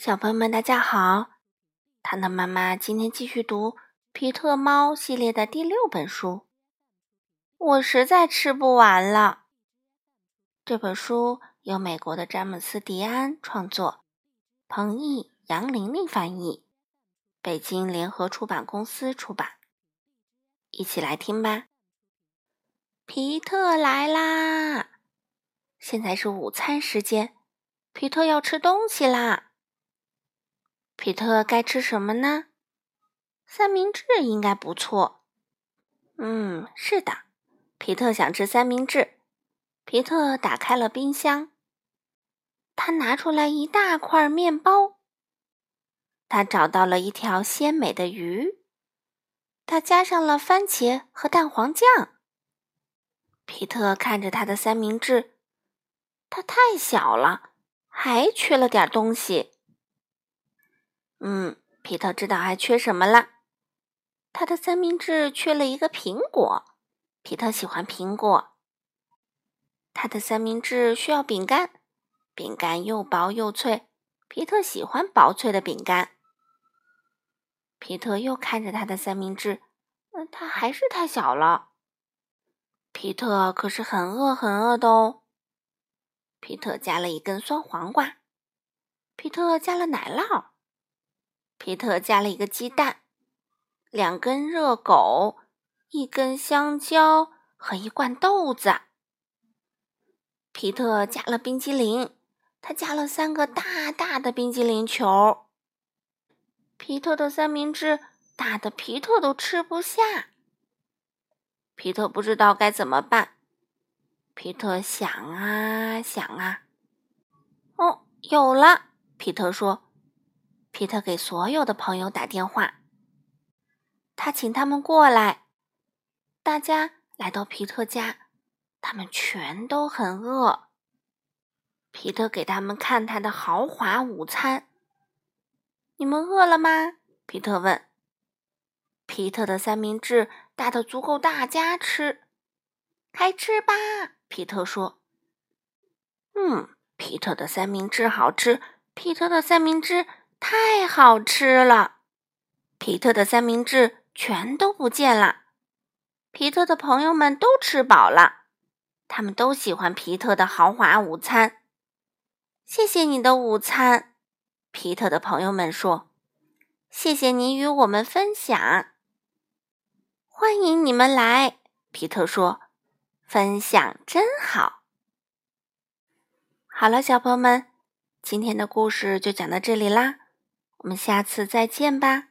小朋友们，大家好！糖糖妈妈今天继续读《皮特猫》系列的第六本书。我实在吃不完了。这本书由美国的詹姆斯·迪安创作，彭毅、杨玲玲翻译，北京联合出版公司出版。一起来听吧。皮特来啦！现在是午餐时间，皮特要吃东西啦。皮特该吃什么呢？三明治应该不错。嗯，是的，皮特想吃三明治。皮特打开了冰箱，他拿出来一大块面包。他找到了一条鲜美的鱼，他加上了番茄和蛋黄酱。皮特看着他的三明治，它太小了，还缺了点东西。嗯，皮特知道还缺什么了。他的三明治缺了一个苹果。皮特喜欢苹果。他的三明治需要饼干，饼干又薄又脆。皮特喜欢薄脆的饼干。皮特又看着他的三明治，嗯，它还是太小了。皮特可是很饿很饿的哦。皮特加了一根酸黄瓜。皮特加了奶酪。皮特加了一个鸡蛋，两根热狗，一根香蕉和一罐豆子。皮特加了冰激凌，他加了三个大大的冰激凌球。皮特的三明治大的皮特都吃不下。皮特不知道该怎么办。皮特想啊想啊，哦，有了！皮特说。皮特给所有的朋友打电话，他请他们过来。大家来到皮特家，他们全都很饿。皮特给他们看他的豪华午餐。你们饿了吗？皮特问。皮特的三明治大的足够大家吃，开吃吧。皮特说。嗯，皮特的三明治好吃。皮特的三明治。太好吃了！皮特的三明治全都不见了。皮特的朋友们都吃饱了，他们都喜欢皮特的豪华午餐。谢谢你的午餐，皮特的朋友们说。谢谢你与我们分享。欢迎你们来，皮特说。分享真好。好了，小朋友们，今天的故事就讲到这里啦。我们下次再见吧。